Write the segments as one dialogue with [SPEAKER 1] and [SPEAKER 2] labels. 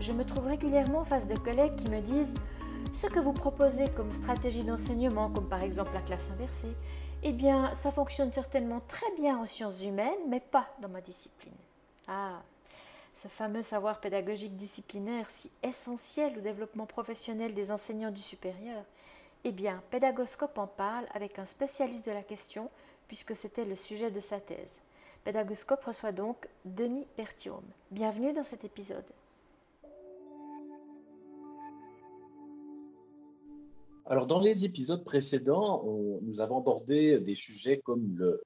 [SPEAKER 1] je me trouve régulièrement face de collègues qui me disent ce que vous proposez comme stratégie d'enseignement, comme par exemple la classe inversée, eh bien, ça fonctionne certainement très bien en sciences humaines, mais pas dans ma discipline. Ah, ce fameux savoir pédagogique disciplinaire si essentiel au développement professionnel des enseignants du supérieur. Eh bien, Pédagoscope en parle avec un spécialiste de la question, puisque c'était le sujet de sa thèse. Pédagoscope reçoit donc Denis Berthiaume. Bienvenue dans cet épisode.
[SPEAKER 2] Alors, dans les épisodes précédents, nous avons abordé des sujets comme le,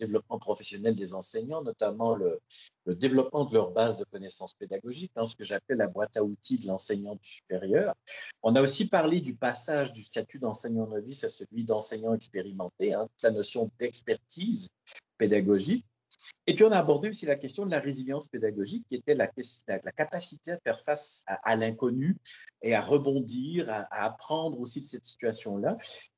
[SPEAKER 2] développement professionnel des enseignants, notamment le, développement de leur base de connaissances pédagogiques, hein, ce que j'appelle la boîte à outils de l'enseignant du supérieur. On a aussi parlé du passage du statut d'enseignant novice à celui d'enseignant expérimenté, hein, la notion d'expertise pédagogique. Et puis, on a abordé aussi la question de la résilience pédagogique, qui était la, capacité à faire face à, l'inconnu et à rebondir, à, apprendre aussi de cette situation-là.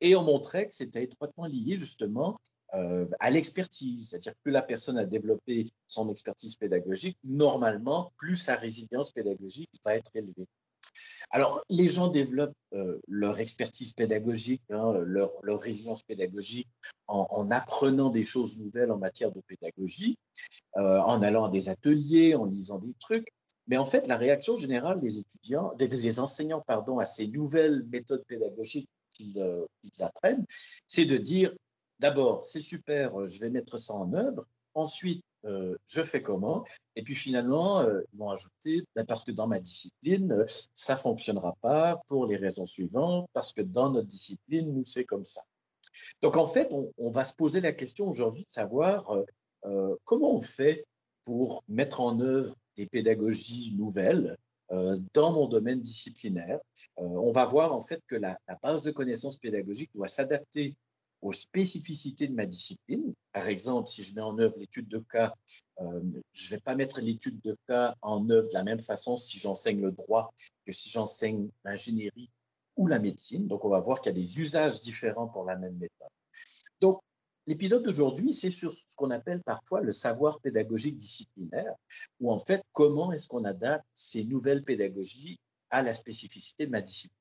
[SPEAKER 2] Et on montrait que c'était étroitement lié justement euh, à l'expertise, c'est-à-dire que plus la personne a développé son expertise pédagogique, normalement, plus sa résilience pédagogique va être élevée. Alors, les gens développent euh, leur expertise pédagogique, hein, leur, résilience pédagogique en, apprenant des choses nouvelles en matière de pédagogie, euh, en allant à des ateliers, en lisant des trucs. Mais en fait, la réaction générale des étudiants, des, enseignants, pardon, à ces nouvelles méthodes pédagogiques qu'ils euh, apprennent, c'est de dire d'abord, c'est super, je vais mettre ça en œuvre. Ensuite, euh, je fais comment Et puis finalement, euh, ils vont ajouter, ben, parce que dans ma discipline, euh, ça fonctionnera pas pour les raisons suivantes, parce que dans notre discipline, nous, c'est comme ça. Donc en fait, on, va se poser la question aujourd'hui de savoir comment on fait pour mettre en œuvre des pédagogies nouvelles dans mon domaine disciplinaire. on va voir en fait que la, la base de connaissances pédagogiques doit s'adapter aux spécificités de ma discipline. Par exemple, si je mets en œuvre l'étude de cas, euh, je ne vais pas mettre l'étude de cas en œuvre de la même façon si j'enseigne le droit que si j'enseigne l'ingénierie ou la médecine. Donc, on va voir qu'il y a des usages différents pour la même méthode. Donc, l'épisode d'aujourd'hui, c'est sur ce qu'on appelle parfois le savoir pédagogique disciplinaire, ou en fait, comment est-ce qu'on adapte ces nouvelles pédagogies à la spécificité de ma discipline.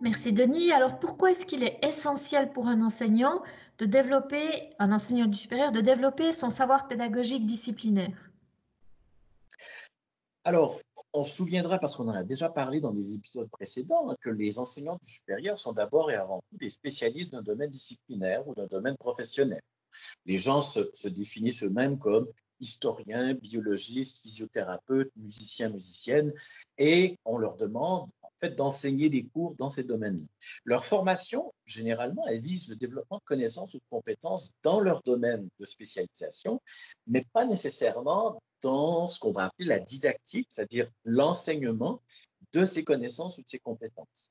[SPEAKER 1] Merci Denis. Alors pourquoi est-ce qu'il est essentiel pour un enseignant de développer, un enseignant du supérieur, de développer son savoir pédagogique disciplinaire?
[SPEAKER 2] Alors, on se souviendra, parce qu'on en a déjà parlé dans des épisodes précédents, hein, que les enseignants du supérieur sont d'abord et avant tout des spécialistes d'un domaine disciplinaire ou d'un domaine professionnel. Les gens se, se définissent eux-mêmes comme historiens, biologistes, physiothérapeutes, musiciens, musiciennes, et on leur demande en fait d'enseigner des cours dans ces domaines-là. Leur formation, généralement, elle vise le développement de connaissances ou de compétences dans leur domaine de spécialisation, mais pas nécessairement dans ce qu'on va appeler la didactique, c'est-à-dire l'enseignement de ces connaissances ou de ces compétences.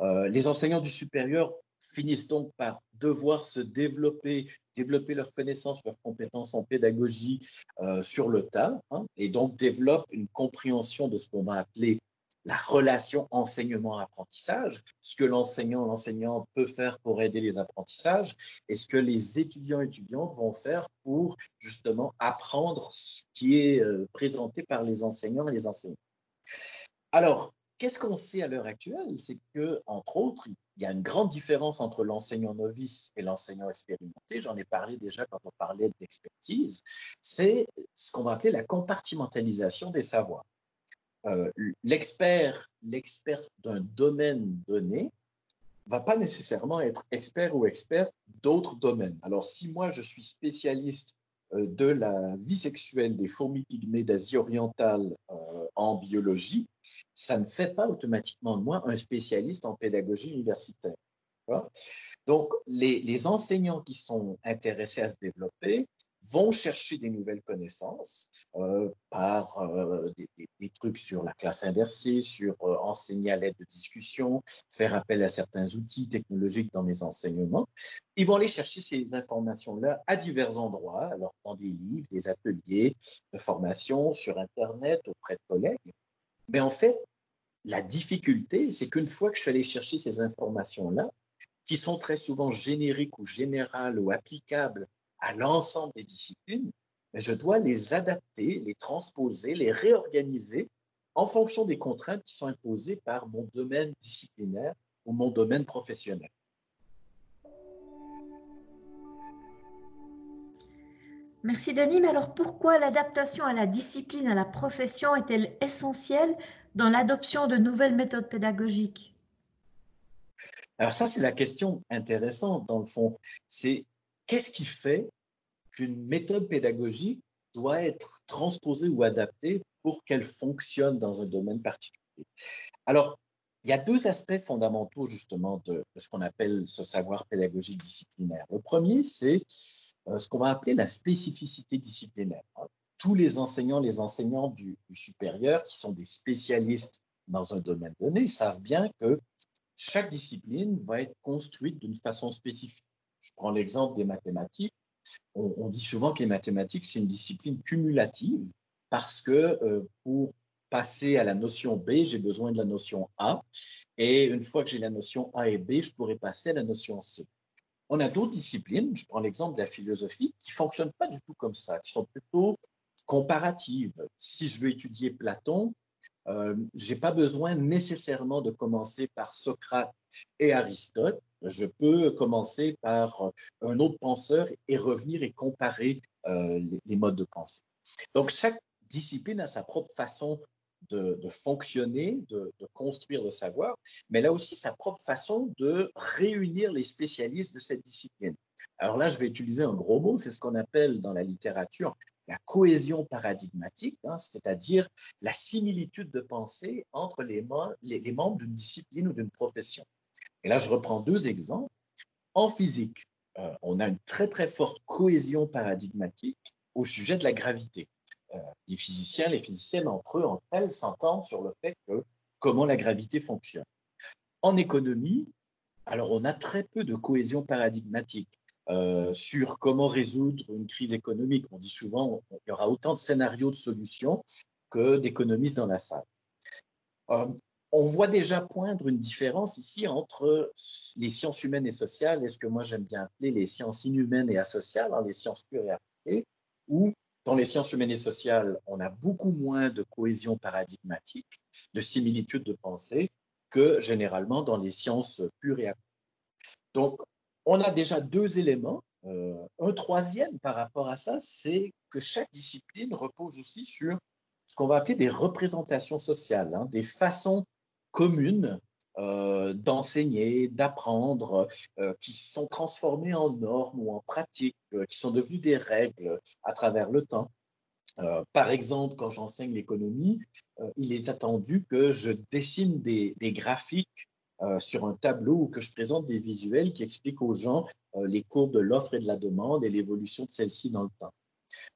[SPEAKER 2] Euh, les enseignants du supérieur finissent donc par devoir se développer, développer leurs connaissances, leurs compétences en pédagogie euh, sur le tas, hein, et donc développent une compréhension de ce qu'on va appeler la relation enseignement-apprentissage, ce que l'enseignant, l'enseignant peut faire pour aider les apprentissages, et ce que les étudiants étudiantes vont faire pour justement apprendre ce qui est euh, présenté par les enseignants et les enseignants. Alors, Qu'est-ce qu'on sait à l'heure actuelle? C'est que, entre autres, il y a une grande différence entre l'enseignant novice et l'enseignant expérimenté. J'en ai parlé déjà quand on parlait d'expertise. C'est ce qu'on va appeler la compartimentalisation des savoirs. Euh, l'expert, d'un domaine donné, va pas nécessairement être expert ou expert d'autres domaines. Alors, si moi je suis spécialiste de la vie sexuelle des fourmis pygmées d'Asie orientale euh, en biologie, ça ne fait pas automatiquement de moi un spécialiste en pédagogie universitaire. Donc, les, enseignants qui sont intéressés à se développer vont chercher des nouvelles connaissances euh, par euh, des, trucs sur la classe inversée, sur euh, enseigner à l'aide de discussion, faire appel à certains outils technologiques dans les enseignements. Ils vont aller chercher ces informations-là à divers endroits, alors dans des livres, des ateliers de formation, sur Internet, auprès de collègues. Mais en fait, la difficulté, c'est qu'une fois que je suis allé chercher ces informations-là, qui sont très souvent génériques ou générales ou applicables à l'ensemble des disciplines, mais je dois les adapter, les transposer, les réorganiser en fonction des contraintes qui sont imposées par mon domaine disciplinaire ou mon domaine professionnel.
[SPEAKER 1] Merci Denis, mais alors pourquoi l'adaptation à la discipline, à la profession est-elle essentielle dans l'adoption de nouvelles méthodes pédagogiques?
[SPEAKER 2] Alors ça, c'est la question intéressante dans le fond. C'est qu'est-ce qui fait qu'une méthode pédagogique doit être transposée ou adaptée pour qu'elle fonctionne dans un domaine particulier? Alors, il y a deux aspects fondamentaux justement de, ce qu'on appelle ce savoir pédagogique disciplinaire. Le premier, c'est euh, ce qu'on va appeler la spécificité disciplinaire. Tous les enseignants, les enseignants du supérieur qui sont des spécialistes dans un domaine donné savent bien que chaque discipline va être construite d'une façon spécifique. Je prends l'exemple des mathématiques on, dit souvent que les mathématiques, c'est une discipline cumulative parce que euh, pour passer à la notion B, j'ai besoin de la notion A. Et une fois que j'ai la notion A et B, je pourrais passer à la notion C. On a d'autres disciplines, je prends l'exemple de la philosophie, qui fonctionnent pas du tout comme ça, qui sont plutôt comparatives. Si je veux étudier Platon, euh, j'ai pas besoin nécessairement de commencer par Socrate et Aristote. Je peux commencer par euh, un autre penseur et revenir et comparer euh, les, modes de pensée. Donc, chaque discipline a sa propre façon de, fonctionner, de, construire le savoir, mais elle a aussi sa propre façon de réunir les spécialistes de cette discipline. Alors là, je vais utiliser un gros mot, c'est ce qu'on appelle dans la littérature la cohésion paradigmatique, hein, c'est-à-dire la similitude de pensée entre les membres d'une discipline ou d'une profession. Et là, je reprends deux exemples. En physique, euh, on a une très très forte cohésion paradigmatique au sujet de la gravité. Euh, les physiciens, les physiciennes entre eux, entre elles, s'entendent sur le fait que comment la gravité fonctionne. En économie, alors on a très peu de cohésion paradigmatique. Euh, sur comment résoudre une crise économique. On dit souvent qu'il y aura autant de scénarios de solutions que d'économistes dans la salle. On voit déjà poindre une différence ici entre les sciences humaines et sociales et ce que moi j'aime bien appeler les sciences inhumaines et asociales, hein, les sciences pures et appliquées, où dans les sciences humaines et sociales, on a beaucoup moins de cohésion paradigmatique, de similitude de pensée que généralement dans les sciences pures et appliquées. Donc, on a déjà deux éléments. Euh, un troisième par rapport à ça, c'est que chaque discipline repose aussi sur ce qu'on va appeler des représentations sociales, hein, des façons communes euh, d'enseigner, d'apprendre, euh, qui sont transformées en normes ou en pratiques, qui sont devenues des règles à travers le temps. par exemple, quand j'enseigne l'économie, il est attendu que je dessine des graphiques euh, sur un tableau où que je présente des visuels qui expliquent aux gens euh, les courbes de l'offre et de la demande et l'évolution de celle-ci dans le temps.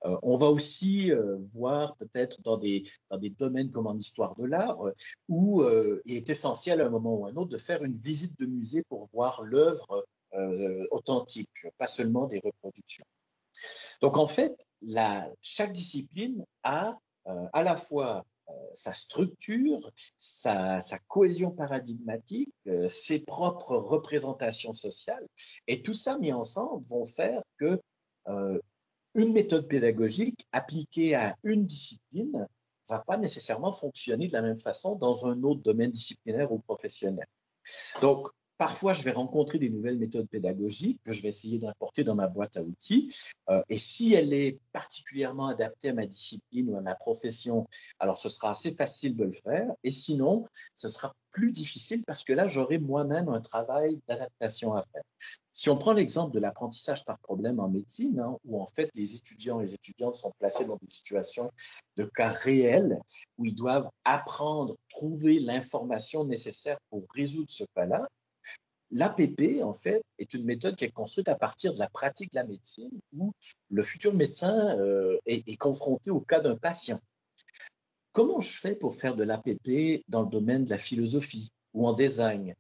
[SPEAKER 2] Euh, on va aussi voir peut-être dans des, dans des domaines comme en histoire de l'art où il est essentiel à un moment ou à un autre de faire une visite de musée pour voir l'œuvre authentique, pas seulement des reproductions. Donc en fait, chaque discipline a à la fois sa structure, sa, cohésion paradigmatique, euh, ses propres représentations sociales. Et tout ça mis ensemble vont faire que euh, une méthode pédagogique appliquée à une discipline va pas nécessairement fonctionner de la même façon dans un autre domaine disciplinaire ou professionnel. Donc, Parfois, je vais rencontrer des nouvelles méthodes pédagogiques que je vais essayer d'importer dans ma boîte à outils. Euh, et si elle est particulièrement adaptée à ma discipline ou à ma profession, alors ce sera assez facile de le faire. Et sinon, ce sera plus difficile parce que là, j'aurai moi-même un travail d'adaptation à faire. Si on prend l'exemple de l'apprentissage par problème en médecine, hein, où en fait les étudiants et les étudiantes sont placés dans des situations de cas réels, où ils doivent apprendre, trouver l'information nécessaire pour résoudre ce cas-là, L'APP, en fait, est une méthode qui est construite à partir de la pratique de la médecine où le futur médecin euh, est, confronté au cas d'un patient. Comment je fais pour faire de l'APP dans le domaine de la philosophie ou en design?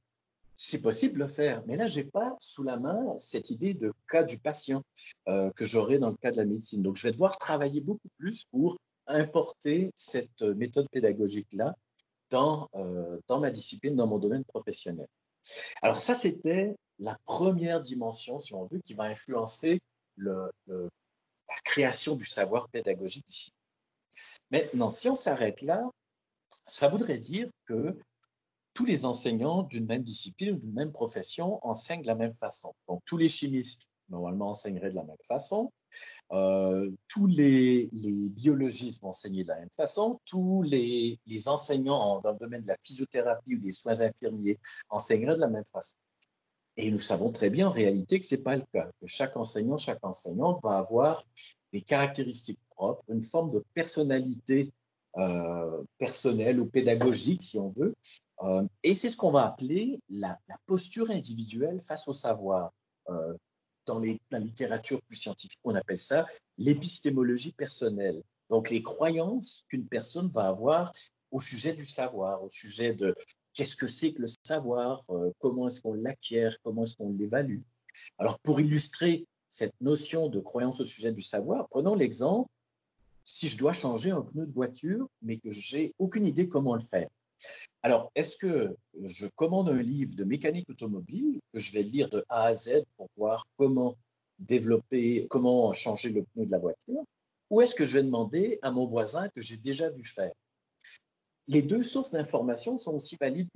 [SPEAKER 2] C'est possible de le faire, mais là, je n'ai pas sous la main cette idée de cas du patient euh, que j'aurais dans le cas de la médecine. Donc, je vais devoir travailler beaucoup plus pour importer cette méthode pédagogique-là dans, euh, dans ma discipline, dans mon domaine professionnel. Alors ça, c'était la première dimension, si on veut, qui va influencer la création du savoir pédagogique ici. Maintenant, si on s'arrête là, ça voudrait dire que tous les enseignants d'une même discipline ou d'une même profession enseignent de la même façon. Donc, tous les chimistes, normalement, enseigneraient de la même façon. Euh, tous les, biologistes vont enseigner de la même façon. Tous les, enseignants dans le domaine de la physiothérapie ou des soins infirmiers enseigneraient de la même façon. Et nous savons très bien en réalité que ce n'est pas le cas, que chaque enseignant, chaque enseignante va avoir des caractéristiques propres, une forme de personnalité personnelle ou pédagogique, si on veut. Euh, et c'est ce qu'on va appeler la, posture individuelle face au savoir. Euh, dans la littérature plus scientifique, on appelle ça l'épistémologie personnelle. Donc les croyances qu'une personne va avoir au sujet du savoir, au sujet de qu'est-ce que c'est que le savoir, euh, comment est-ce qu'on l'acquiert, comment est-ce qu'on l'évalue. Alors pour illustrer cette notion de croyance au sujet du savoir, prenons l'exemple, si je dois changer un pneu de voiture, mais que j'ai aucune idée comment le faire. Alors, est-ce que je commande un livre de mécanique automobile que je vais lire de A à Z pour voir comment développer, comment changer le pneu de la voiture, ou est-ce que je vais demander à mon voisin que j'ai déjà vu faire? Les deux sources d'information sont aussi valides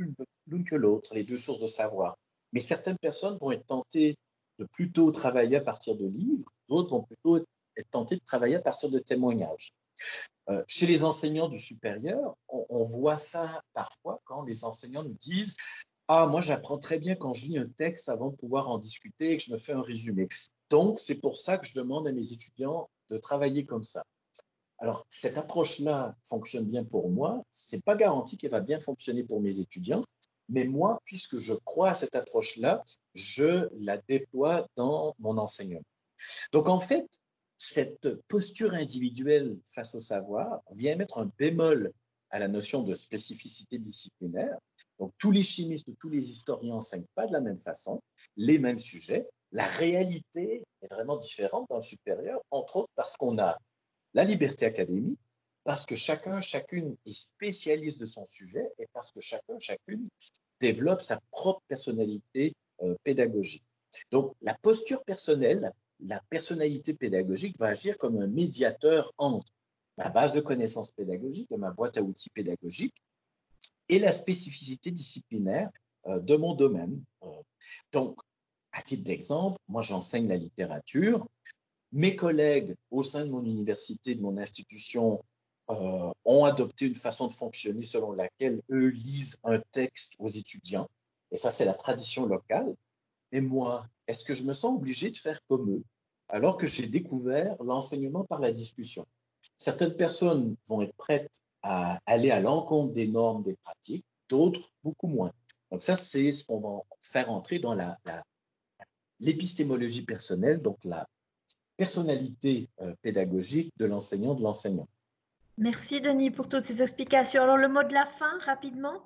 [SPEAKER 2] l'une que l'autre, les deux sources de savoir. Mais certaines personnes vont être tentées de plutôt travailler à partir de livres, d'autres vont plutôt être tentées de travailler à partir de témoignages. Euh, chez les enseignants du supérieur, on, voit ça parfois quand les enseignants nous disent Ah, moi j'apprends très bien quand je lis un texte avant de pouvoir en discuter et que je me fais un résumé. Donc, c'est pour ça que je demande à mes étudiants de travailler comme ça. Alors, cette approche-là fonctionne bien pour moi. Ce n'est pas garanti qu'elle va bien fonctionner pour mes étudiants, mais moi, puisque je crois à cette approche-là, je la déploie dans mon enseignement. Donc, en fait, cette posture individuelle face au savoir vient mettre un bémol à la notion de spécificité disciplinaire. Donc, tous les chimistes, tous les historiens n'enseignent pas de la même façon, les mêmes sujets. La réalité est vraiment différente dans le supérieur, entre autres parce qu'on a la liberté académique, parce que chacun, chacune est spécialiste de son sujet et parce que chacun, chacune développe sa propre personnalité euh, pédagogique. Donc, la posture personnelle, la personnalité pédagogique va agir comme un médiateur entre ma base de connaissances pédagogiques, ma boîte à outils pédagogique, et la spécificité disciplinaire euh, de mon domaine. Euh, donc, à titre d'exemple, moi j'enseigne la littérature. Mes collègues au sein de mon université, de mon institution, euh, ont adopté une façon de fonctionner selon laquelle eux lisent un texte aux étudiants. Et ça, c'est la tradition locale. Et moi, est-ce que je me sens obligé de faire comme eux alors que j'ai découvert l'enseignement par la discussion? Certaines personnes vont être prêtes à aller à l'encontre des normes, des pratiques, d'autres beaucoup moins. Donc ça, c'est ce qu'on va faire entrer dans l'épistémologie personnelle, donc la personnalité euh, pédagogique de l'enseignant, de l'enseignant.
[SPEAKER 1] Merci Denis pour toutes ces explications. Alors le mot de la fin, rapidement?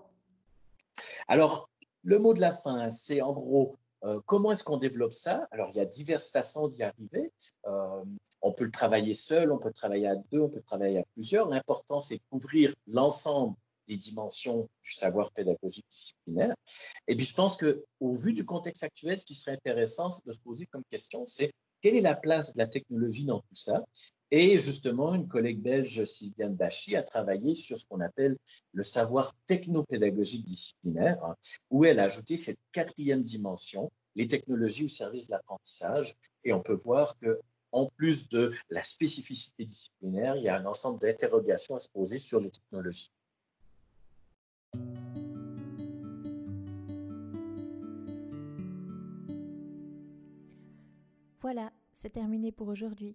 [SPEAKER 2] Alors, le mot de la fin, c'est en gros euh, comment est-ce qu'on développe ça? Alors, il y a diverses façons d'y arriver. Euh, on peut le travailler seul, on peut travailler à deux, on peut travailler à plusieurs. L'important, c'est couvrir l'ensemble des dimensions du savoir pédagogique disciplinaire. Et puis, je pense que, au vu du contexte actuel, ce qui serait intéressant, c'est de se poser comme question, c'est quelle est la place de la technologie dans tout ça? Et justement, une collègue belge, Sylviane Bachy, a travaillé sur ce qu'on appelle le savoir technopédagogique disciplinaire, hein, où elle a ajouté cette quatrième dimension, les technologies au service de l'apprentissage. Et on peut voir que en plus de la spécificité disciplinaire, il y a un ensemble d'interrogations à se poser sur les technologies.
[SPEAKER 1] Voilà, c'est terminé pour aujourd'hui.